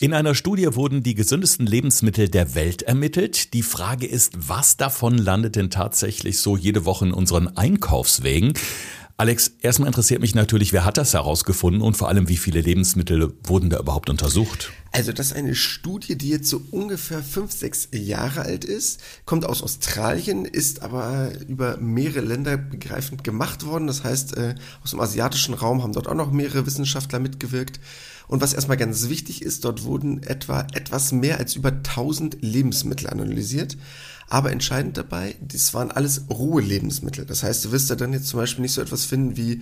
In einer Studie wurden die gesündesten Lebensmittel der Welt ermittelt. Die Frage ist, was davon landet denn tatsächlich so jede Woche in unseren Einkaufswegen? Alex, erstmal interessiert mich natürlich, wer hat das herausgefunden und vor allem, wie viele Lebensmittel wurden da überhaupt untersucht? Also das ist eine Studie, die jetzt so ungefähr fünf, sechs Jahre alt ist, kommt aus Australien, ist aber über mehrere Länder begreifend gemacht worden. Das heißt, äh, aus dem asiatischen Raum haben dort auch noch mehrere Wissenschaftler mitgewirkt. Und was erstmal ganz wichtig ist, dort wurden etwa etwas mehr als über 1000 Lebensmittel analysiert. Aber entscheidend dabei, das waren alles rohe Lebensmittel. Das heißt, du wirst da dann jetzt zum Beispiel nicht so etwas finden wie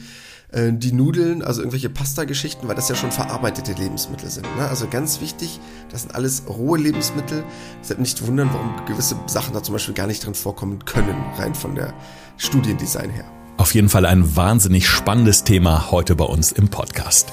äh, die Nudeln, also irgendwelche Pasta-Geschichten, weil das ja schon verarbeitete Lebensmittel sind. Ne? Also ganz wichtig, das sind alles rohe Lebensmittel. Deshalb nicht wundern, warum gewisse Sachen da zum Beispiel gar nicht drin vorkommen können, rein von der Studiendesign her. Auf jeden Fall ein wahnsinnig spannendes Thema heute bei uns im Podcast.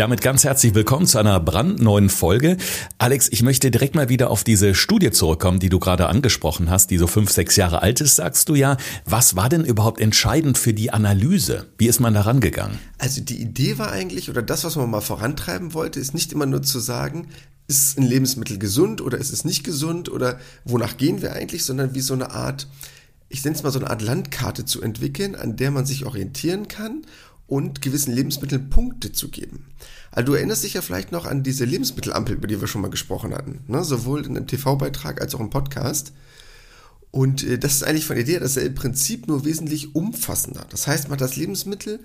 Damit ganz herzlich willkommen zu einer brandneuen Folge. Alex, ich möchte direkt mal wieder auf diese Studie zurückkommen, die du gerade angesprochen hast, die so fünf, sechs Jahre alt ist, sagst du ja. Was war denn überhaupt entscheidend für die Analyse? Wie ist man da rangegangen? Also die Idee war eigentlich, oder das, was man mal vorantreiben wollte, ist nicht immer nur zu sagen, ist ein Lebensmittel gesund oder ist es nicht gesund oder wonach gehen wir eigentlich, sondern wie so eine Art, ich nenne es mal so eine Art Landkarte zu entwickeln, an der man sich orientieren kann und gewissen Lebensmitteln Punkte zu geben. Also du erinnerst dich ja vielleicht noch an diese Lebensmittelampel, über die wir schon mal gesprochen hatten, ne? sowohl in einem TV-Beitrag als auch im Podcast. Und äh, das ist eigentlich von der Idee dasselbe Prinzip, nur wesentlich umfassender. Das heißt, man hat das Lebensmittel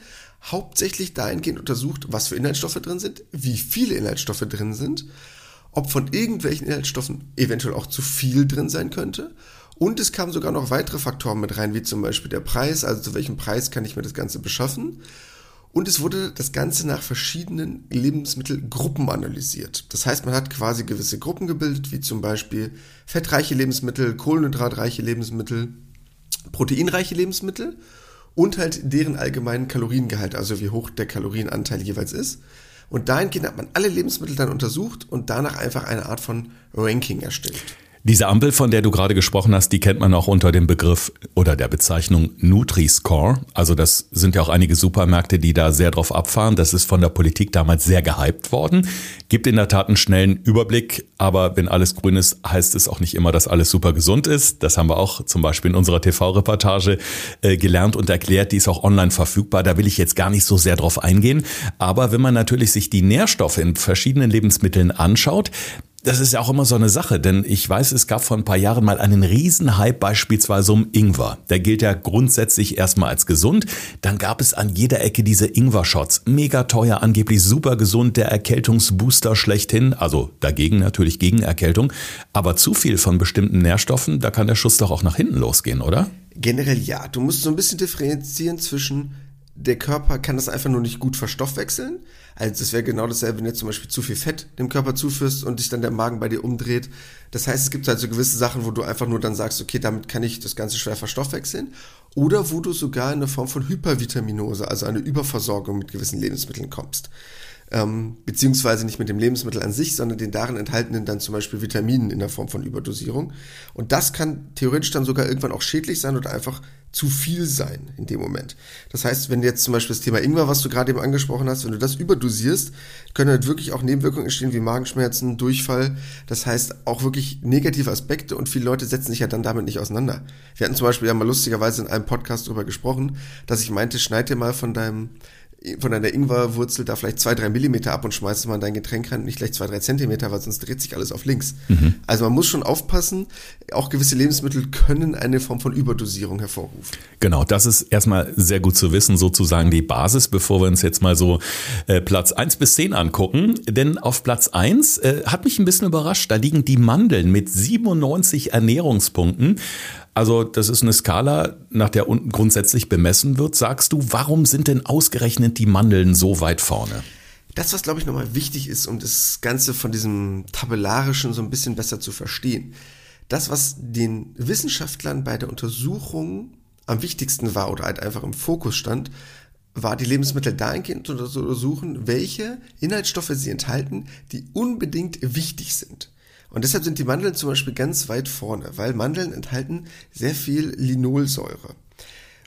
hauptsächlich dahingehend untersucht, was für Inhaltsstoffe drin sind, wie viele Inhaltsstoffe drin sind, ob von irgendwelchen Inhaltsstoffen eventuell auch zu viel drin sein könnte. Und es kamen sogar noch weitere Faktoren mit rein, wie zum Beispiel der Preis, also zu welchem Preis kann ich mir das Ganze beschaffen und es wurde das Ganze nach verschiedenen Lebensmittelgruppen analysiert. Das heißt, man hat quasi gewisse Gruppen gebildet, wie zum Beispiel fettreiche Lebensmittel, kohlenhydratreiche Lebensmittel, proteinreiche Lebensmittel und halt deren allgemeinen Kaloriengehalt, also wie hoch der Kalorienanteil jeweils ist. Und dahingehend hat man alle Lebensmittel dann untersucht und danach einfach eine Art von Ranking erstellt. Diese Ampel, von der du gerade gesprochen hast, die kennt man auch unter dem Begriff oder der Bezeichnung Nutri-Score. Also das sind ja auch einige Supermärkte, die da sehr drauf abfahren. Das ist von der Politik damals sehr gehypt worden. Gibt in der Tat einen schnellen Überblick, aber wenn alles grün ist, heißt es auch nicht immer, dass alles super gesund ist. Das haben wir auch zum Beispiel in unserer TV-Reportage äh, gelernt und erklärt. Die ist auch online verfügbar. Da will ich jetzt gar nicht so sehr drauf eingehen. Aber wenn man natürlich sich die Nährstoffe in verschiedenen Lebensmitteln anschaut, das ist ja auch immer so eine Sache, denn ich weiß, es gab vor ein paar Jahren mal einen Riesenhype beispielsweise um Ingwer. Der gilt ja grundsätzlich erstmal als gesund. Dann gab es an jeder Ecke diese Ingwer-Shots. Mega teuer, angeblich super gesund, der Erkältungsbooster schlechthin. Also dagegen natürlich gegen Erkältung. Aber zu viel von bestimmten Nährstoffen, da kann der Schuss doch auch nach hinten losgehen, oder? Generell ja. Du musst so ein bisschen differenzieren zwischen der Körper kann das einfach nur nicht gut verstoffwechseln. Also das wäre genau dasselbe, wenn du zum Beispiel zu viel Fett dem Körper zuführst und dich dann der Magen bei dir umdreht. Das heißt, es gibt halt so gewisse Sachen, wo du einfach nur dann sagst, okay, damit kann ich das Ganze schwer verstoffwechseln. Oder wo du sogar in eine Form von Hypervitaminose, also eine Überversorgung mit gewissen Lebensmitteln kommst ähm, beziehungsweise nicht mit dem Lebensmittel an sich, sondern den darin enthaltenen dann zum Beispiel Vitaminen in der Form von Überdosierung. Und das kann theoretisch dann sogar irgendwann auch schädlich sein oder einfach zu viel sein in dem Moment. Das heißt, wenn jetzt zum Beispiel das Thema Ingwer, was du gerade eben angesprochen hast, wenn du das überdosierst, können halt wirklich auch Nebenwirkungen entstehen wie Magenschmerzen, Durchfall. Das heißt auch wirklich negative Aspekte und viele Leute setzen sich ja dann damit nicht auseinander. Wir hatten zum Beispiel ja mal lustigerweise in einem Podcast darüber gesprochen, dass ich meinte, schneid dir mal von deinem von einer Ingwerwurzel da vielleicht zwei, drei Millimeter ab und schmeißt es mal in dein Getränk rein nicht gleich zwei, drei Zentimeter, weil sonst dreht sich alles auf links. Mhm. Also man muss schon aufpassen, auch gewisse Lebensmittel können eine Form von Überdosierung hervorrufen. Genau, das ist erstmal sehr gut zu wissen, sozusagen die Basis, bevor wir uns jetzt mal so äh, Platz eins bis zehn angucken. Denn auf Platz eins äh, hat mich ein bisschen überrascht, da liegen die Mandeln mit 97 Ernährungspunkten. Also das ist eine Skala, nach der unten grundsätzlich bemessen wird. Sagst du, warum sind denn ausgerechnet die Mandeln so weit vorne? Das, was glaube ich nochmal wichtig ist, um das Ganze von diesem tabellarischen so ein bisschen besser zu verstehen. Das, was den Wissenschaftlern bei der Untersuchung am wichtigsten war oder halt einfach im Fokus stand, war die Lebensmittel dahingehend zu untersuchen, welche Inhaltsstoffe sie enthalten, die unbedingt wichtig sind. Und deshalb sind die Mandeln zum Beispiel ganz weit vorne, weil Mandeln enthalten sehr viel Linolsäure.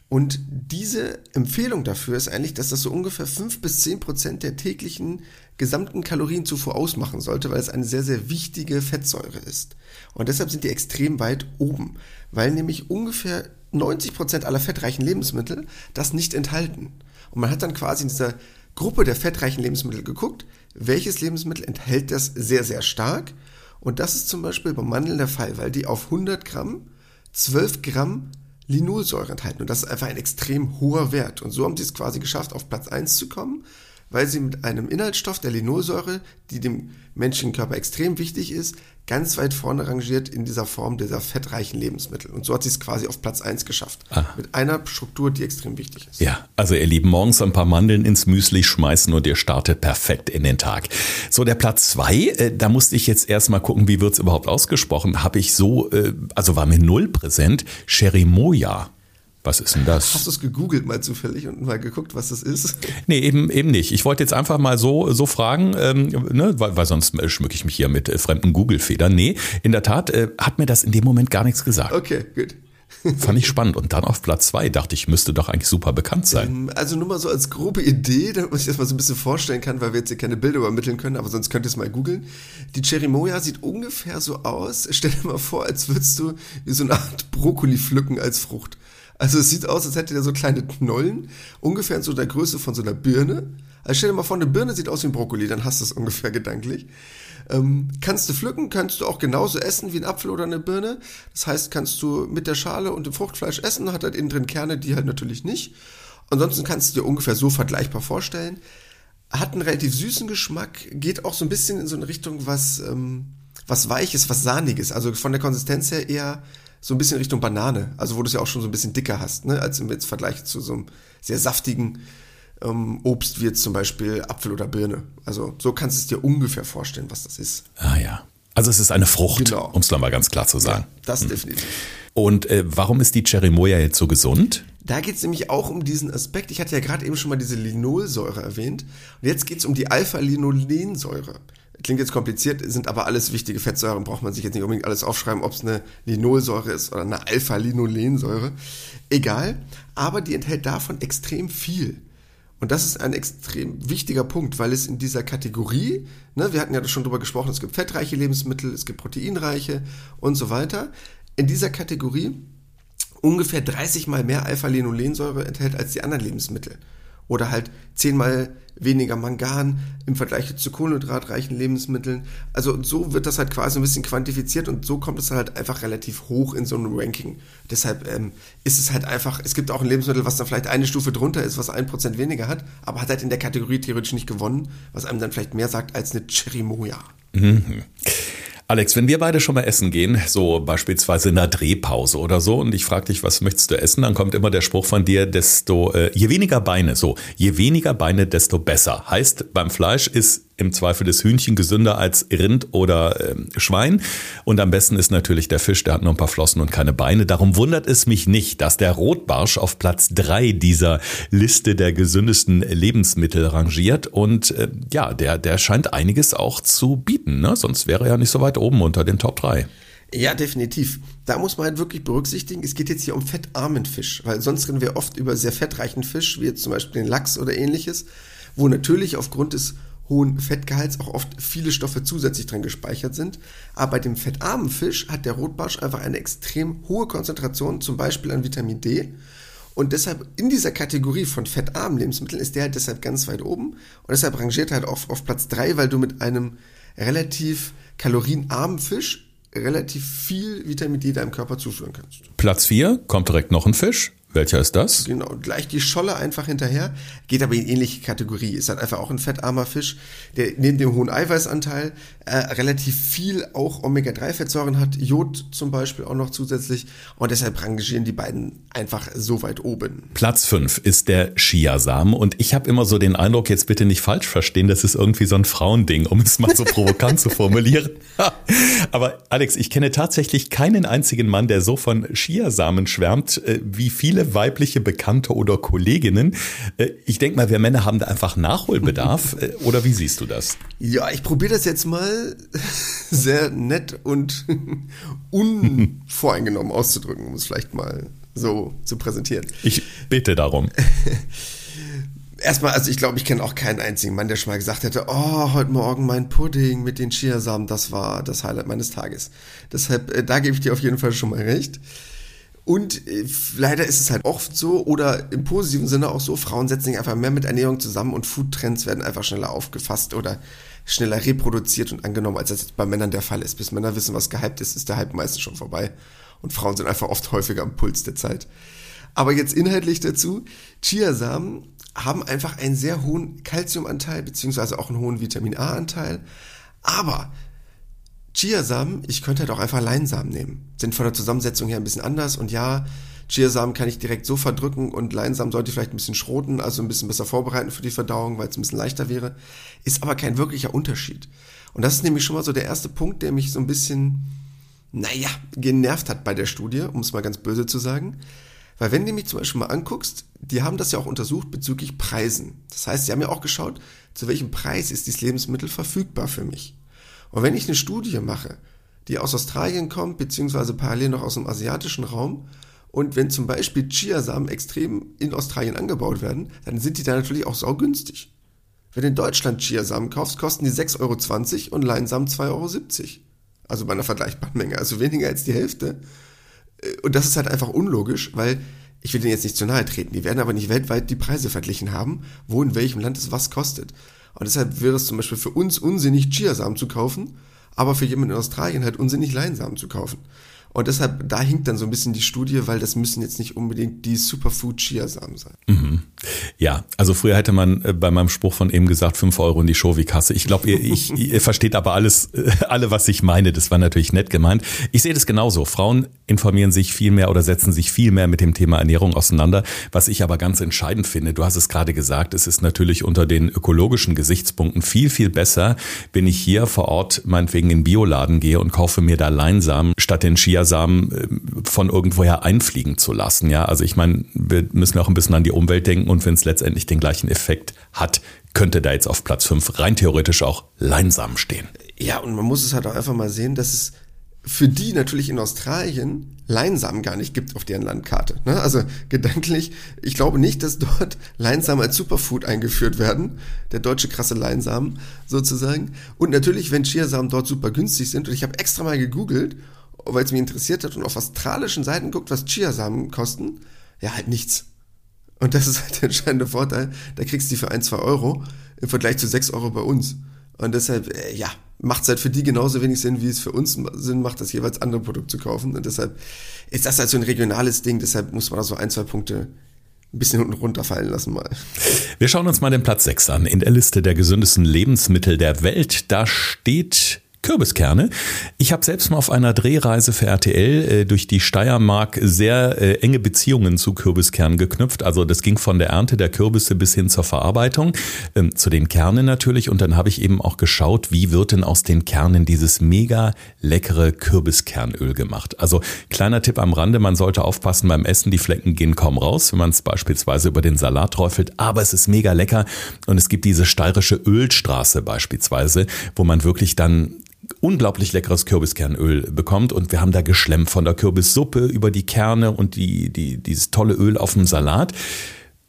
Und diese Empfehlung dafür ist eigentlich, dass das so ungefähr fünf bis zehn Prozent der täglichen gesamten Kalorienzufuhr ausmachen sollte, weil es eine sehr, sehr wichtige Fettsäure ist. Und deshalb sind die extrem weit oben, weil nämlich ungefähr 90 Prozent aller fettreichen Lebensmittel das nicht enthalten. Und man hat dann quasi in dieser Gruppe der fettreichen Lebensmittel geguckt, welches Lebensmittel enthält das sehr, sehr stark. Und das ist zum Beispiel bei Mandeln der Fall, weil die auf 100 Gramm 12 Gramm Linolsäure enthalten. Und das ist einfach ein extrem hoher Wert. Und so haben sie es quasi geschafft, auf Platz 1 zu kommen weil sie mit einem Inhaltsstoff der Linolsäure, die dem menschlichen Körper extrem wichtig ist, ganz weit vorne rangiert in dieser Form dieser fettreichen Lebensmittel. Und so hat sie es quasi auf Platz 1 geschafft. Ah. Mit einer Struktur, die extrem wichtig ist. Ja, also ihr Lieben, morgens ein paar Mandeln ins Müsli schmeißen und ihr startet perfekt in den Tag. So, der Platz 2, äh, da musste ich jetzt erstmal gucken, wie wird es überhaupt ausgesprochen. Habe ich so, äh, also war mir null präsent, Cherimoya. Was ist denn das? Hast du es gegoogelt mal zufällig und mal geguckt, was das ist? Nee, eben, eben nicht. Ich wollte jetzt einfach mal so, so fragen, ähm, ne, weil, weil sonst schmücke ich mich hier mit äh, fremden Google-Federn. Nee, in der Tat äh, hat mir das in dem Moment gar nichts gesagt. Okay, gut. Fand ich spannend. Und dann auf Platz zwei dachte ich, müsste doch eigentlich super bekannt sein. Ähm, also nur mal so als grobe Idee, damit man sich das mal so ein bisschen vorstellen kann, weil wir jetzt hier keine Bilder übermitteln können, aber sonst könnt ihr es mal googeln. Die Cherimoya sieht ungefähr so aus. Stell dir mal vor, als würdest du wie so eine Art Brokkoli pflücken als Frucht. Also es sieht aus, als hätte der so kleine Knollen, ungefähr in so der Größe von so einer Birne. Also stell dir mal vor, eine Birne sieht aus wie ein Brokkoli, dann hast du es ungefähr gedanklich. Ähm, kannst du pflücken, kannst du auch genauso essen wie ein Apfel oder eine Birne. Das heißt, kannst du mit der Schale und dem Fruchtfleisch essen, hat halt innen drin Kerne, die halt natürlich nicht. Ansonsten kannst du dir ungefähr so vergleichbar vorstellen. Hat einen relativ süßen Geschmack, geht auch so ein bisschen in so eine Richtung, was, ähm, was Weiches, was Sahniges. Also von der Konsistenz her eher so ein bisschen Richtung Banane, also wo du es ja auch schon so ein bisschen dicker hast, ne, als im Vergleich zu so einem sehr saftigen ähm, Obst wie jetzt zum Beispiel Apfel oder Birne. Also so kannst du es dir ungefähr vorstellen, was das ist. Ah ja. Also es ist eine Frucht, genau. um es mal ganz klar zu sagen. Ja, das hm. definitiv. Und äh, warum ist die Cherimoya jetzt so gesund? Da geht es nämlich auch um diesen Aspekt. Ich hatte ja gerade eben schon mal diese Linolsäure erwähnt. Und jetzt geht es um die Alpha-Linolensäure. Klingt jetzt kompliziert, sind aber alles wichtige Fettsäuren, braucht man sich jetzt nicht unbedingt alles aufschreiben, ob es eine Linolsäure ist oder eine Alpha-Linolensäure. Egal, aber die enthält davon extrem viel. Und das ist ein extrem wichtiger Punkt, weil es in dieser Kategorie, ne, wir hatten ja schon drüber gesprochen, es gibt fettreiche Lebensmittel, es gibt proteinreiche und so weiter. In dieser Kategorie ungefähr 30 mal mehr Alpha-Linolensäure enthält als die anderen Lebensmittel oder halt zehnmal weniger Mangan im Vergleich zu kohlenhydratreichen Lebensmitteln. Also so wird das halt quasi ein bisschen quantifiziert und so kommt es halt einfach relativ hoch in so einem Ranking. Deshalb ähm, ist es halt einfach, es gibt auch ein Lebensmittel, was dann vielleicht eine Stufe drunter ist, was ein Prozent weniger hat, aber hat halt in der Kategorie theoretisch nicht gewonnen, was einem dann vielleicht mehr sagt als eine Cherimoya. Mhm. Alex, wenn wir beide schon mal essen gehen, so beispielsweise in einer Drehpause oder so, und ich frage dich, was möchtest du essen, dann kommt immer der Spruch von dir, desto, äh, je weniger Beine, so, je weniger Beine, desto besser. Heißt, beim Fleisch ist im Zweifel das Hühnchen gesünder als Rind oder äh, Schwein. Und am besten ist natürlich der Fisch, der hat nur ein paar Flossen und keine Beine. Darum wundert es mich nicht, dass der Rotbarsch auf Platz drei dieser Liste der gesündesten Lebensmittel rangiert. Und äh, ja, der, der scheint einiges auch zu bieten. Ne? Sonst wäre er ja nicht so weit oben unter den Top drei. Ja, definitiv. Da muss man halt wirklich berücksichtigen, es geht jetzt hier um fettarmen Fisch, weil sonst reden wir oft über sehr fettreichen Fisch, wie jetzt zum Beispiel den Lachs oder ähnliches, wo natürlich aufgrund des hohen Fettgehalts auch oft viele Stoffe zusätzlich drin gespeichert sind. Aber bei dem fettarmen Fisch hat der Rotbarsch einfach eine extrem hohe Konzentration, zum Beispiel an Vitamin D. Und deshalb in dieser Kategorie von fettarmen Lebensmitteln ist der halt deshalb ganz weit oben. Und deshalb rangiert er halt auf, auf Platz 3, weil du mit einem relativ kalorienarmen Fisch relativ viel Vitamin D deinem Körper zuführen kannst. Platz 4 kommt direkt noch ein Fisch. Welcher ist das? Genau, gleich die Scholle einfach hinterher, geht aber in ähnliche Kategorie. Ist halt einfach auch ein fettarmer Fisch, der neben dem hohen Eiweißanteil äh, relativ viel auch Omega-3-Fettsäuren hat, Jod zum Beispiel auch noch zusätzlich und deshalb rangieren die beiden einfach so weit oben. Platz 5 ist der Chiasamen und ich habe immer so den Eindruck, jetzt bitte nicht falsch verstehen, das ist irgendwie so ein Frauending, um es mal so provokant zu formulieren. aber Alex, ich kenne tatsächlich keinen einzigen Mann, der so von Chiasamen schwärmt, äh, wie viele viele weibliche Bekannte oder Kolleginnen. Äh, ich denke mal, wir Männer haben da einfach Nachholbedarf. Äh, oder wie siehst du das? Ja, ich probiere das jetzt mal sehr nett und unvoreingenommen auszudrücken, um es vielleicht mal so zu präsentieren. Ich bitte darum. Erstmal, also ich glaube, ich kenne auch keinen einzigen Mann, der schon mal gesagt hätte, oh, heute Morgen mein Pudding mit den Chiasamen, das war das Highlight meines Tages. Deshalb, äh, da gebe ich dir auf jeden Fall schon mal recht. Und äh, leider ist es halt oft so, oder im positiven Sinne auch so, Frauen setzen sich einfach mehr mit Ernährung zusammen und Foodtrends werden einfach schneller aufgefasst oder schneller reproduziert und angenommen, als das bei Männern der Fall ist. Bis Männer wissen, was gehypt ist, ist der Hype meistens schon vorbei. Und Frauen sind einfach oft häufiger am Puls der Zeit. Aber jetzt inhaltlich dazu, Chiasamen haben einfach einen sehr hohen Kalziumanteil, beziehungsweise auch einen hohen Vitamin A-Anteil. Aber Chiasamen, ich könnte halt auch einfach Leinsamen nehmen. Sind von der Zusammensetzung her ein bisschen anders und ja, Chiasamen kann ich direkt so verdrücken und Leinsamen sollte ich vielleicht ein bisschen schroten, also ein bisschen besser vorbereiten für die Verdauung, weil es ein bisschen leichter wäre. Ist aber kein wirklicher Unterschied. Und das ist nämlich schon mal so der erste Punkt, der mich so ein bisschen, naja, genervt hat bei der Studie, um es mal ganz böse zu sagen. Weil wenn du mich zum Beispiel mal anguckst, die haben das ja auch untersucht bezüglich Preisen. Das heißt, sie haben ja auch geschaut, zu welchem Preis ist dieses Lebensmittel verfügbar für mich. Und wenn ich eine Studie mache, die aus Australien kommt, beziehungsweise parallel noch aus dem asiatischen Raum, und wenn zum Beispiel Chiasamen extrem in Australien angebaut werden, dann sind die da natürlich auch saugünstig. Wenn du in Deutschland Chiasamen kaufst, kosten die 6,20 Euro und Leinsamen 2,70 Euro. Also bei einer vergleichbaren Menge, also weniger als die Hälfte. Äh, und das ist halt einfach unlogisch, weil ich will denen jetzt nicht zu nahe treten. Die werden aber nicht weltweit die Preise verglichen haben, wo in welchem Land es was kostet. Und deshalb wäre es zum Beispiel für uns unsinnig, Chiasamen zu kaufen, aber für jemanden in Australien halt unsinnig, Leinsamen zu kaufen. Und deshalb, da hinkt dann so ein bisschen die Studie, weil das müssen jetzt nicht unbedingt die Superfood-Chiasamen sein. Mhm. Ja, also früher hätte man äh, bei meinem Spruch von eben gesagt, fünf Euro in die Shovi-Kasse. Ich glaube, ihr, ich, ihr versteht aber alles, äh, alle, was ich meine. Das war natürlich nett gemeint. Ich sehe das genauso. Frauen informieren sich viel mehr oder setzen sich viel mehr mit dem Thema Ernährung auseinander. Was ich aber ganz entscheidend finde, du hast es gerade gesagt, es ist natürlich unter den ökologischen Gesichtspunkten viel, viel besser, wenn ich hier vor Ort meinetwegen in Bioladen gehe und kaufe mir da Leinsamen statt den Chia Chiasamen äh, von irgendwoher einfliegen zu lassen. Ja, also ich meine, wir müssen auch ein bisschen an die Umwelt denken und wenn es letztendlich den gleichen Effekt hat, könnte da jetzt auf Platz 5 rein theoretisch auch Leinsamen stehen. Ja, und man muss es halt auch einfach mal sehen, dass es für die natürlich in Australien Leinsamen gar nicht gibt auf deren Landkarte. Ne? Also gedanklich, ich glaube nicht, dass dort Leinsamen als Superfood eingeführt werden, der deutsche krasse Leinsamen sozusagen. Und natürlich, wenn Chiasamen dort super günstig sind, und ich habe extra mal gegoogelt weil es mich interessiert hat und auf australischen Seiten guckt, was Chiasamen kosten, ja, halt nichts. Und das ist halt der entscheidende Vorteil. Da kriegst du die für ein, zwei Euro im Vergleich zu sechs Euro bei uns. Und deshalb, äh, ja, macht es halt für die genauso wenig Sinn, wie es für uns Sinn macht, das jeweils andere Produkt zu kaufen. Und deshalb ist das halt so ein regionales Ding. Deshalb muss man da so ein, zwei Punkte ein bisschen unten runterfallen lassen mal. Wir schauen uns mal den Platz 6 an. In der Liste der gesündesten Lebensmittel der Welt, da steht Kürbiskerne. Ich habe selbst mal auf einer Drehreise für RTL äh, durch die Steiermark sehr äh, enge Beziehungen zu Kürbiskernen geknüpft. Also das ging von der Ernte der Kürbisse bis hin zur Verarbeitung, ähm, zu den Kernen natürlich. Und dann habe ich eben auch geschaut, wie wird denn aus den Kernen dieses mega leckere Kürbiskernöl gemacht. Also kleiner Tipp am Rande, man sollte aufpassen beim Essen, die Flecken gehen kaum raus, wenn man es beispielsweise über den Salat träufelt. Aber es ist mega lecker und es gibt diese steirische Ölstraße beispielsweise, wo man wirklich dann unglaublich leckeres Kürbiskernöl bekommt und wir haben da geschlemmt von der Kürbissuppe über die Kerne und die, die, dieses tolle Öl auf dem Salat.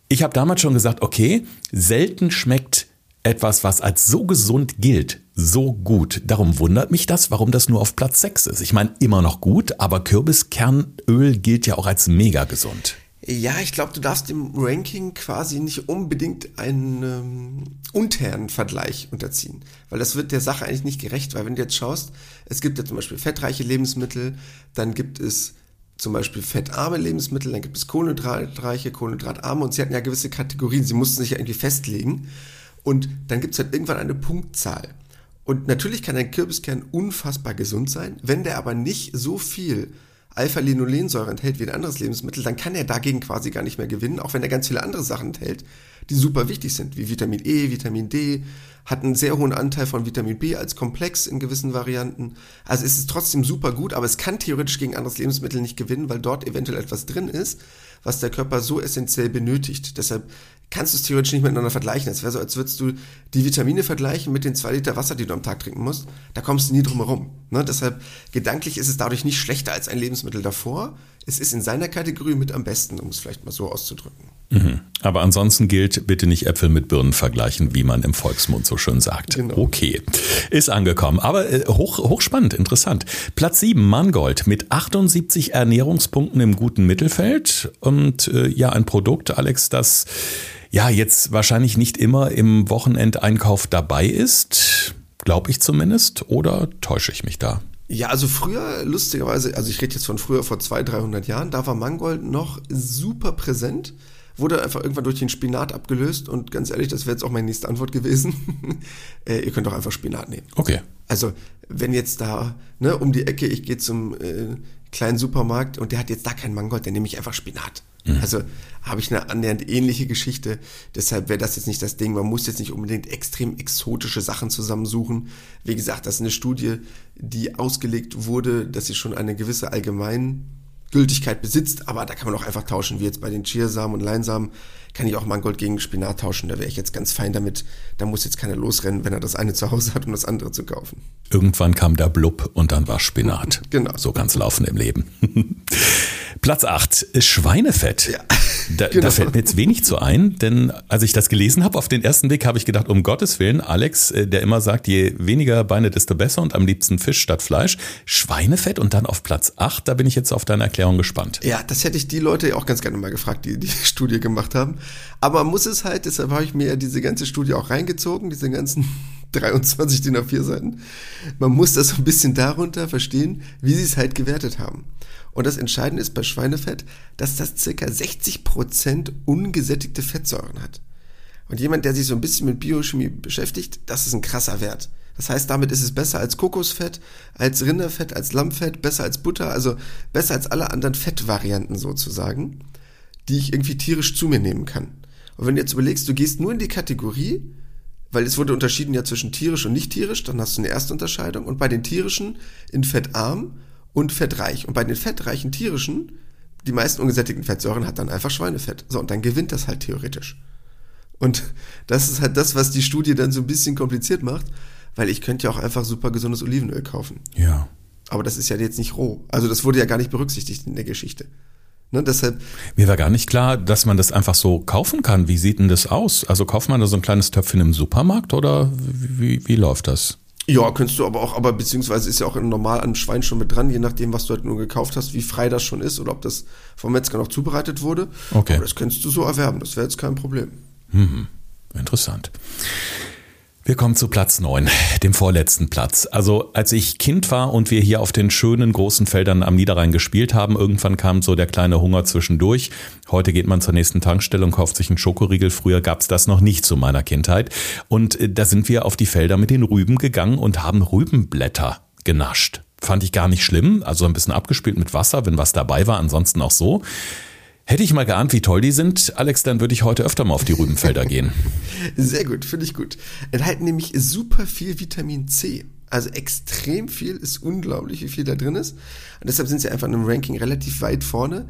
Ich habe damals schon gesagt, okay, selten schmeckt etwas, was als so gesund gilt, so gut. Darum wundert mich das, warum das nur auf Platz 6 ist. Ich meine, immer noch gut, aber Kürbiskernöl gilt ja auch als mega gesund. Ja, ich glaube, du darfst dem Ranking quasi nicht unbedingt einen ähm, unteren Vergleich unterziehen, weil das wird der Sache eigentlich nicht gerecht, weil wenn du jetzt schaust, es gibt ja zum Beispiel fettreiche Lebensmittel, dann gibt es zum Beispiel fettarme Lebensmittel, dann gibt es kohlenhydratreiche, kohlenhydratarme und sie hatten ja gewisse Kategorien, sie mussten sich ja irgendwie festlegen und dann gibt es halt irgendwann eine Punktzahl. Und natürlich kann ein Kürbiskern unfassbar gesund sein, wenn der aber nicht so viel Alpha-Linolensäure enthält wie ein anderes Lebensmittel, dann kann er dagegen quasi gar nicht mehr gewinnen, auch wenn er ganz viele andere Sachen enthält, die super wichtig sind, wie Vitamin E, Vitamin D, hat einen sehr hohen Anteil von Vitamin B als Komplex in gewissen Varianten. Also es ist trotzdem super gut, aber es kann theoretisch gegen anderes Lebensmittel nicht gewinnen, weil dort eventuell etwas drin ist, was der Körper so essentiell benötigt. Deshalb kannst du es theoretisch nicht miteinander vergleichen. Es wäre so, als würdest du die Vitamine vergleichen mit den zwei Liter Wasser, die du am Tag trinken musst. Da kommst du nie drum herum. Ne? Deshalb, gedanklich ist es dadurch nicht schlechter als ein Lebensmittel davor. Es ist in seiner Kategorie mit am besten, um es vielleicht mal so auszudrücken. Mhm. Aber ansonsten gilt, bitte nicht Äpfel mit Birnen vergleichen, wie man im Volksmund so schön sagt. Genau. Okay, ist angekommen. Aber äh, hoch, hochspannend, interessant. Platz 7, Mangold mit 78 Ernährungspunkten im guten Mittelfeld. Und äh, ja, ein Produkt, Alex, das ja jetzt wahrscheinlich nicht immer im Wochenendeinkauf dabei ist. Glaube ich zumindest. Oder täusche ich mich da? Ja, also früher, lustigerweise, also ich rede jetzt von früher, vor 200, 300 Jahren, da war Mangold noch super präsent, wurde einfach irgendwann durch den Spinat abgelöst und ganz ehrlich, das wäre jetzt auch meine nächste Antwort gewesen. äh, ihr könnt doch einfach Spinat nehmen. Okay. Also, wenn jetzt da, ne, um die Ecke, ich gehe zum äh, kleinen Supermarkt und der hat jetzt da keinen Mangold, dann nehme ich einfach Spinat. Mhm. Also habe ich eine annähernd ähnliche Geschichte. Deshalb wäre das jetzt nicht das Ding. Man muss jetzt nicht unbedingt extrem exotische Sachen zusammensuchen. Wie gesagt, das ist eine Studie, die ausgelegt wurde, dass sie schon eine gewisse Allgemeingültigkeit besitzt. Aber da kann man auch einfach tauschen, wie jetzt bei den Chiasamen und Leinsamen kann ich auch Mangold gegen Spinat tauschen. Da wäre ich jetzt ganz fein damit. Da muss jetzt keiner losrennen, wenn er das eine zu Hause hat, um das andere zu kaufen. Irgendwann kam der Blub und dann war Spinat. genau. So ganz laufen im Leben. Platz 8 ist Schweinefett. Ja. Da, genau. da, fällt mir jetzt wenig zu ein, denn als ich das gelesen habe, auf den ersten Blick habe ich gedacht, um Gottes Willen, Alex, äh, der immer sagt, je weniger Beine, desto besser und am liebsten Fisch statt Fleisch. Schweinefett und dann auf Platz 8, da bin ich jetzt auf deine Erklärung gespannt. Ja, das hätte ich die Leute auch ganz gerne mal gefragt, die die Studie gemacht haben. Aber man muss es halt, deshalb habe ich mir ja diese ganze Studie auch reingezogen, diese ganzen 23 DIN A4 Seiten. Man muss das so ein bisschen darunter verstehen, wie sie es halt gewertet haben. Und das Entscheidende ist bei Schweinefett, dass das circa 60% ungesättigte Fettsäuren hat. Und jemand, der sich so ein bisschen mit Biochemie beschäftigt, das ist ein krasser Wert. Das heißt, damit ist es besser als Kokosfett, als Rinderfett, als Lammfett, besser als Butter, also besser als alle anderen Fettvarianten sozusagen, die ich irgendwie tierisch zu mir nehmen kann. Und wenn du jetzt überlegst, du gehst nur in die Kategorie, weil es wurde unterschieden ja zwischen tierisch und nicht tierisch, dann hast du eine erste Unterscheidung. Und bei den tierischen in fettarm und fettreich. Und bei den fettreichen tierischen, die meisten ungesättigten Fettsäuren hat dann einfach Schweinefett. So, und dann gewinnt das halt theoretisch. Und das ist halt das, was die Studie dann so ein bisschen kompliziert macht, weil ich könnte ja auch einfach super gesundes Olivenöl kaufen. Ja. Aber das ist ja jetzt nicht roh. Also das wurde ja gar nicht berücksichtigt in der Geschichte. Ne, deshalb Mir war gar nicht klar, dass man das einfach so kaufen kann. Wie sieht denn das aus? Also kauft man da so ein kleines Töpfchen im Supermarkt oder wie, wie läuft das? Ja, könntest du aber auch, aber beziehungsweise ist ja auch normal an Schwein schon mit dran, je nachdem, was du halt nur gekauft hast, wie frei das schon ist oder ob das vom Metzger noch zubereitet wurde. Okay. Aber das könntest du so erwerben, das wäre jetzt kein Problem. Mhm. Interessant. Wir kommen zu Platz 9, dem vorletzten Platz. Also als ich Kind war und wir hier auf den schönen großen Feldern am Niederrhein gespielt haben, irgendwann kam so der kleine Hunger zwischendurch. Heute geht man zur nächsten Tankstelle und kauft sich einen Schokoriegel. Früher gab es das noch nicht zu meiner Kindheit. Und äh, da sind wir auf die Felder mit den Rüben gegangen und haben Rübenblätter genascht. Fand ich gar nicht schlimm, also ein bisschen abgespielt mit Wasser, wenn was dabei war, ansonsten auch so. Hätte ich mal geahnt, wie toll die sind, Alex, dann würde ich heute öfter mal auf die Rübenfelder gehen. Sehr gut, finde ich gut. Enthalten nämlich super viel Vitamin C. Also extrem viel, ist unglaublich, wie viel da drin ist. Und deshalb sind sie einfach in einem Ranking relativ weit vorne.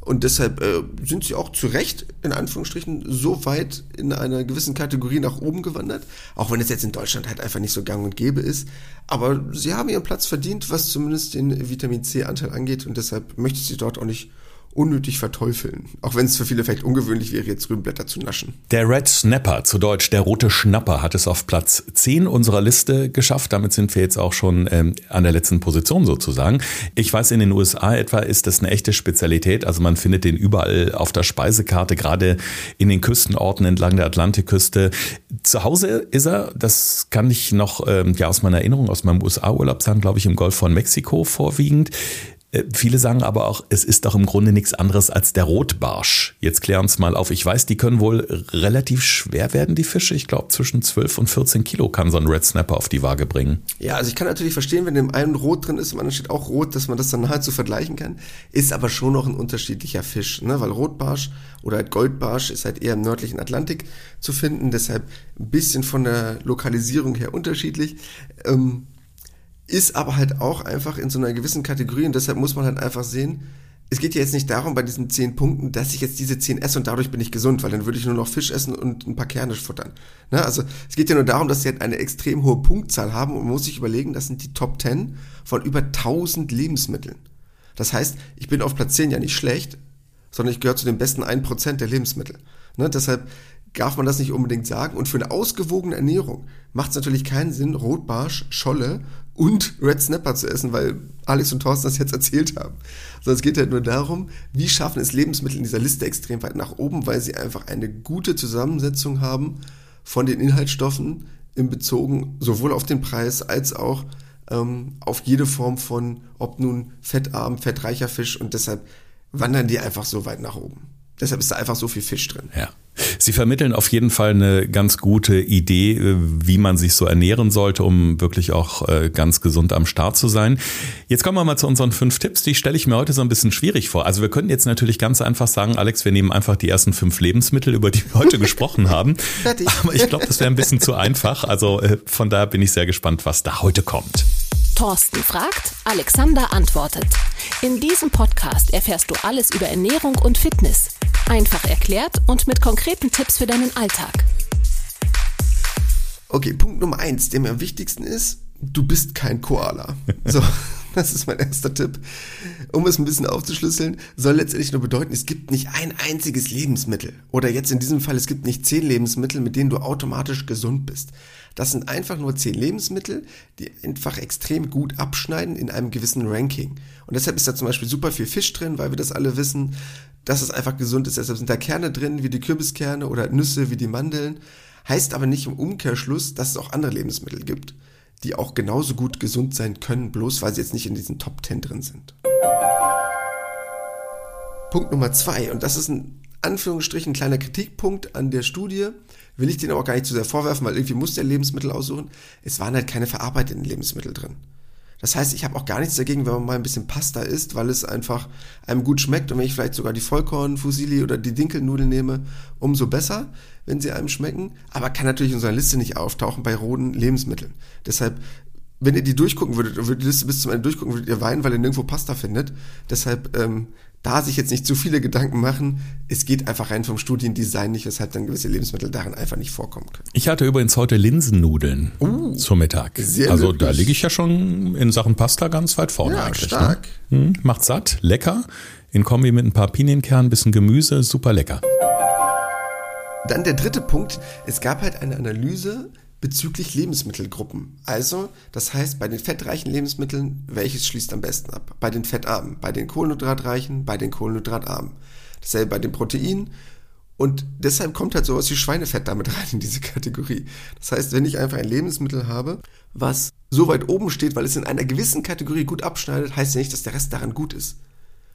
Und deshalb äh, sind sie auch zu Recht, in Anführungsstrichen, so weit in einer gewissen Kategorie nach oben gewandert. Auch wenn es jetzt in Deutschland halt einfach nicht so gang und gäbe ist. Aber sie haben ihren Platz verdient, was zumindest den Vitamin C-Anteil angeht. Und deshalb möchte ich sie dort auch nicht unnötig verteufeln. Auch wenn es für viele vielleicht ungewöhnlich wäre, jetzt Rübenblätter zu naschen. Der Red Snapper, zu Deutsch der rote Schnapper, hat es auf Platz 10 unserer Liste geschafft. Damit sind wir jetzt auch schon ähm, an der letzten Position sozusagen. Ich weiß, in den USA etwa ist das eine echte Spezialität. Also man findet den überall auf der Speisekarte, gerade in den Küstenorten entlang der Atlantikküste. Zu Hause ist er, das kann ich noch ähm, ja aus meiner Erinnerung, aus meinem USA-Urlaub sagen, glaube ich, im Golf von Mexiko vorwiegend. Äh, viele sagen aber auch, es ist doch im Grunde nichts anderes als der Rotbarsch. Jetzt klären uns mal auf. Ich weiß, die können wohl relativ schwer werden, die Fische. Ich glaube, zwischen 12 und 14 Kilo kann so ein Red Snapper auf die Waage bringen. Ja, also ich kann natürlich verstehen, wenn im einen rot drin ist, im anderen steht auch rot, dass man das dann so vergleichen kann. Ist aber schon noch ein unterschiedlicher Fisch, ne? weil Rotbarsch oder halt Goldbarsch ist halt eher im nördlichen Atlantik zu finden. Deshalb ein bisschen von der Lokalisierung her unterschiedlich. Ähm, ist aber halt auch einfach in so einer gewissen Kategorie und deshalb muss man halt einfach sehen, es geht ja jetzt nicht darum bei diesen zehn Punkten, dass ich jetzt diese zehn esse und dadurch bin ich gesund, weil dann würde ich nur noch Fisch essen und ein paar Kerne futtern. Ne? Also es geht ja nur darum, dass sie halt eine extrem hohe Punktzahl haben und man muss sich überlegen, das sind die Top 10 von über 1000 Lebensmitteln. Das heißt, ich bin auf Platz 10 ja nicht schlecht, sondern ich gehöre zu den besten 1% der Lebensmittel. Ne? Deshalb darf man das nicht unbedingt sagen. Und für eine ausgewogene Ernährung macht es natürlich keinen Sinn, Rotbarsch, Scholle und Red Snapper zu essen, weil Alex und Thorsten das jetzt erzählt haben. Sondern es geht halt nur darum, wie schaffen es Lebensmittel in dieser Liste extrem weit nach oben, weil sie einfach eine gute Zusammensetzung haben von den Inhaltsstoffen im Bezogen sowohl auf den Preis als auch ähm, auf jede Form von, ob nun fettarm, fettreicher Fisch und deshalb wandern die einfach so weit nach oben. Deshalb ist da einfach so viel Fisch drin. Ja. Sie vermitteln auf jeden Fall eine ganz gute Idee, äh, wie man sich so ernähren sollte, um wirklich auch äh, ganz gesund am Start zu sein. Jetzt kommen wir mal zu unseren fünf Tipps. Die stelle ich mir heute so ein bisschen schwierig vor. Also wir könnten jetzt natürlich ganz einfach sagen, Alex, wir nehmen einfach die ersten fünf Lebensmittel, über die wir heute gesprochen haben. Fertig. Aber ich glaube, das wäre ein bisschen zu einfach. Also äh, von daher bin ich sehr gespannt, was da heute kommt. Thorsten fragt, Alexander antwortet. In diesem Podcast erfährst du alles über Ernährung und Fitness. Einfach erklärt und mit konkreten Tipps für deinen Alltag. Okay, Punkt Nummer eins, der mir am wichtigsten ist, du bist kein Koala. So, das ist mein erster Tipp. Um es ein bisschen aufzuschlüsseln, soll letztendlich nur bedeuten, es gibt nicht ein einziges Lebensmittel. Oder jetzt in diesem Fall, es gibt nicht zehn Lebensmittel, mit denen du automatisch gesund bist. Das sind einfach nur zehn Lebensmittel, die einfach extrem gut abschneiden in einem gewissen Ranking. Und deshalb ist da zum Beispiel super viel Fisch drin, weil wir das alle wissen, dass es einfach gesund ist. Deshalb sind da Kerne drin, wie die Kürbiskerne oder Nüsse, wie die Mandeln. Heißt aber nicht im Umkehrschluss, dass es auch andere Lebensmittel gibt, die auch genauso gut gesund sein können, bloß weil sie jetzt nicht in diesen Top 10 drin sind. Punkt Nummer zwei, und das ist ein Anführungsstrichen kleiner Kritikpunkt an der Studie, will ich den auch gar nicht zu sehr vorwerfen, weil irgendwie muss der Lebensmittel aussuchen. Es waren halt keine verarbeiteten Lebensmittel drin. Das heißt, ich habe auch gar nichts dagegen, wenn man mal ein bisschen Pasta isst, weil es einfach einem gut schmeckt. Und wenn ich vielleicht sogar die Vollkorn-Fusili oder die Dinkelnudeln nehme, umso besser, wenn sie einem schmecken. Aber kann natürlich in unserer Liste nicht auftauchen bei roten Lebensmitteln. Deshalb, wenn ihr die durchgucken würdet, würdet Liste bis zum Ende durchgucken, würdet ihr weinen, weil ihr nirgendwo Pasta findet. Deshalb ähm, da sich jetzt nicht zu viele Gedanken machen. Es geht einfach rein vom Studiendesign nicht, weshalb dann gewisse Lebensmittel darin einfach nicht vorkommen können. Ich hatte übrigens heute Linsennudeln uh, zum Mittag. Sehr also glücklich. da liege ich ja schon in Sachen Pasta ganz weit vorne ja, eigentlich. Ne? Stark. Ne? Hm, macht satt, lecker. In Kombi mit ein paar Pinienkernen, bisschen Gemüse, super lecker. Dann der dritte Punkt. Es gab halt eine Analyse bezüglich Lebensmittelgruppen. Also, das heißt, bei den fettreichen Lebensmitteln, welches schließt am besten ab? Bei den fettarmen, bei den kohlenhydratreichen, bei den kohlenhydratarmen. Dasselbe bei den Proteinen. Und deshalb kommt halt sowas wie Schweinefett damit rein in diese Kategorie. Das heißt, wenn ich einfach ein Lebensmittel habe, was so weit oben steht, weil es in einer gewissen Kategorie gut abschneidet, heißt ja nicht, dass der Rest daran gut ist.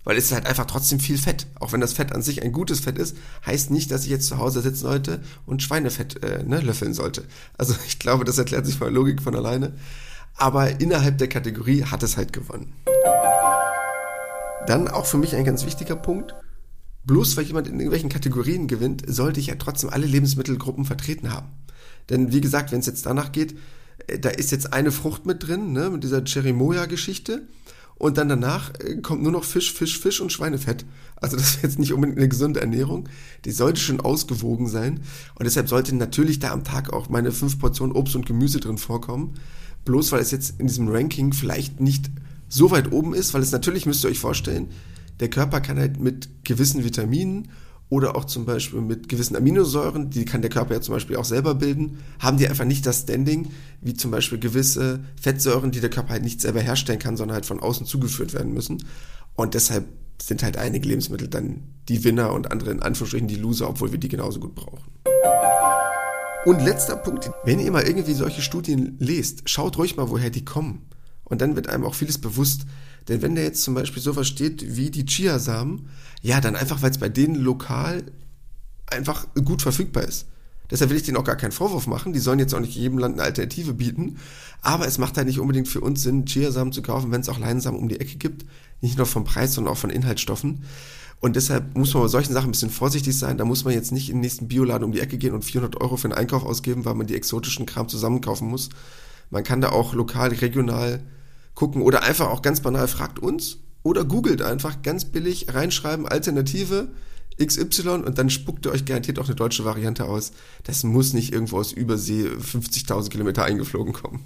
Weil es ist halt einfach trotzdem viel Fett. Auch wenn das Fett an sich ein gutes Fett ist, heißt nicht, dass ich jetzt zu Hause sitzen sollte und Schweinefett äh, ne, löffeln sollte. Also ich glaube, das erklärt sich von der Logik von alleine. Aber innerhalb der Kategorie hat es halt gewonnen. Dann auch für mich ein ganz wichtiger Punkt. Bloß weil jemand in irgendwelchen Kategorien gewinnt, sollte ich ja trotzdem alle Lebensmittelgruppen vertreten haben. Denn wie gesagt, wenn es jetzt danach geht, äh, da ist jetzt eine Frucht mit drin, ne, mit dieser Cherimoya-Geschichte und dann danach äh, kommt nur noch Fisch, Fisch, Fisch und Schweinefett. Also das ist jetzt nicht unbedingt eine gesunde Ernährung. Die sollte schon ausgewogen sein. Und deshalb sollte natürlich da am Tag auch meine fünf Portionen Obst und Gemüse drin vorkommen. Bloß weil es jetzt in diesem Ranking vielleicht nicht so weit oben ist, weil es natürlich, müsst ihr euch vorstellen, der Körper kann halt mit gewissen Vitaminen oder auch zum Beispiel mit gewissen Aminosäuren, die kann der Körper ja zum Beispiel auch selber bilden, haben die einfach nicht das Standing, wie zum Beispiel gewisse Fettsäuren, die der Körper halt nicht selber herstellen kann, sondern halt von außen zugeführt werden müssen. Und deshalb sind halt einige Lebensmittel dann die Winner und andere in Anführungsstrichen die Loser, obwohl wir die genauso gut brauchen. Und letzter Punkt, wenn ihr mal irgendwie solche Studien lest, schaut ruhig mal, woher die kommen. Und dann wird einem auch vieles bewusst. Denn wenn da jetzt zum Beispiel sowas steht wie die Chiasamen, ja, dann einfach, weil es bei denen lokal einfach gut verfügbar ist. Deshalb will ich denen auch gar keinen Vorwurf machen. Die sollen jetzt auch nicht jedem Land eine Alternative bieten. Aber es macht halt nicht unbedingt für uns Sinn, Chiasamen zu kaufen, wenn es auch Leinsamen um die Ecke gibt. Nicht nur vom Preis, sondern auch von Inhaltsstoffen. Und deshalb muss man bei solchen Sachen ein bisschen vorsichtig sein. Da muss man jetzt nicht in den nächsten Bioladen um die Ecke gehen und 400 Euro für einen Einkauf ausgeben, weil man die exotischen Kram zusammenkaufen muss. Man kann da auch lokal, regional gucken oder einfach auch ganz banal fragt uns oder googelt einfach ganz billig, reinschreiben, Alternative XY und dann spuckt ihr euch garantiert auch eine deutsche Variante aus. Das muss nicht irgendwo aus Übersee 50.000 Kilometer eingeflogen kommen.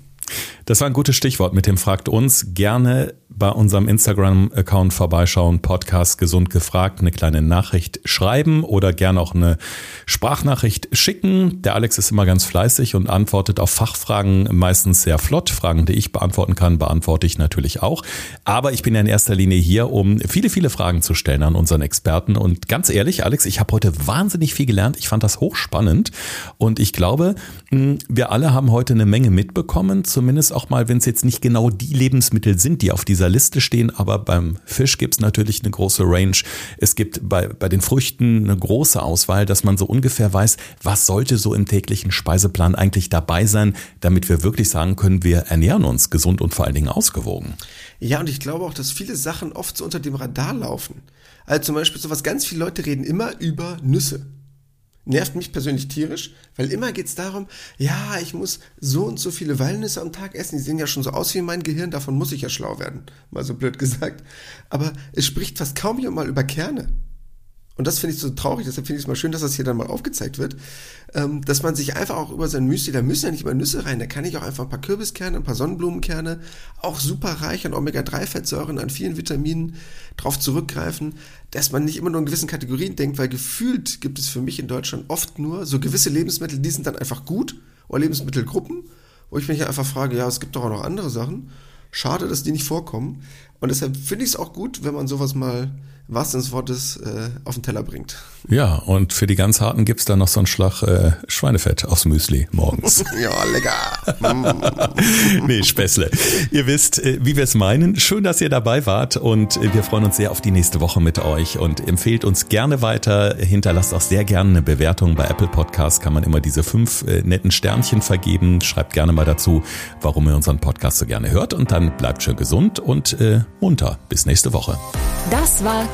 Das war ein gutes Stichwort mit dem Fragt uns. Gerne bei unserem Instagram-Account vorbeischauen, Podcast Gesund gefragt, eine kleine Nachricht schreiben oder gerne auch eine Sprachnachricht schicken. Der Alex ist immer ganz fleißig und antwortet auf Fachfragen meistens sehr flott. Fragen, die ich beantworten kann, beantworte ich natürlich auch. Aber ich bin ja in erster Linie hier, um viele, viele Fragen zu stellen an unseren Experten. Und ganz ehrlich, Alex, ich habe heute wahnsinnig viel gelernt. Ich fand das hochspannend und ich glaube, hm, wir alle haben heute eine Menge mitbekommen zumindest auch mal, wenn es jetzt nicht genau die Lebensmittel sind, die auf dieser Liste stehen, aber beim Fisch gibt es natürlich eine große Range. Es gibt bei, bei den Früchten eine große Auswahl, dass man so ungefähr weiß, was sollte so im täglichen Speiseplan eigentlich dabei sein, damit wir wirklich sagen können, wir ernähren uns gesund und vor allen Dingen ausgewogen. Ja, und ich glaube auch, dass viele Sachen oft so unter dem Radar laufen. Also zum Beispiel so was ganz viele Leute reden immer über Nüsse nervt mich persönlich tierisch, weil immer geht es darum, ja, ich muss so und so viele Walnüsse am Tag essen, die sehen ja schon so aus wie mein Gehirn, davon muss ich ja schlau werden, mal so blöd gesagt. Aber es spricht fast kaum jemand mal über Kerne. Und das finde ich so traurig, deshalb finde ich es mal schön, dass das hier dann mal aufgezeigt wird, ähm, dass man sich einfach auch über sein Müsli, da müssen ja nicht immer Nüsse rein, da kann ich auch einfach ein paar Kürbiskerne, ein paar Sonnenblumenkerne, auch super reich an Omega-3-Fettsäuren, an vielen Vitaminen drauf zurückgreifen, dass man nicht immer nur in gewissen Kategorien denkt, weil gefühlt gibt es für mich in Deutschland oft nur so gewisse Lebensmittel, die sind dann einfach gut, oder Lebensmittelgruppen, wo ich mich einfach frage, ja, es gibt doch auch noch andere Sachen. Schade, dass die nicht vorkommen. Und deshalb finde ich es auch gut, wenn man sowas mal was des Wortes äh, auf den Teller bringt. Ja, und für die ganz Harten gibt's da noch so einen Schlag äh, Schweinefett aufs Müsli morgens. ja, lecker. nee, Späßle. Ihr wisst, äh, wie wir es meinen. Schön, dass ihr dabei wart und äh, wir freuen uns sehr auf die nächste Woche mit euch und empfehlt uns gerne weiter. Hinterlasst auch sehr gerne eine Bewertung. Bei Apple Podcasts kann man immer diese fünf äh, netten Sternchen vergeben. Schreibt gerne mal dazu, warum ihr unseren Podcast so gerne hört und dann bleibt schön gesund und äh, munter. Bis nächste Woche. Das war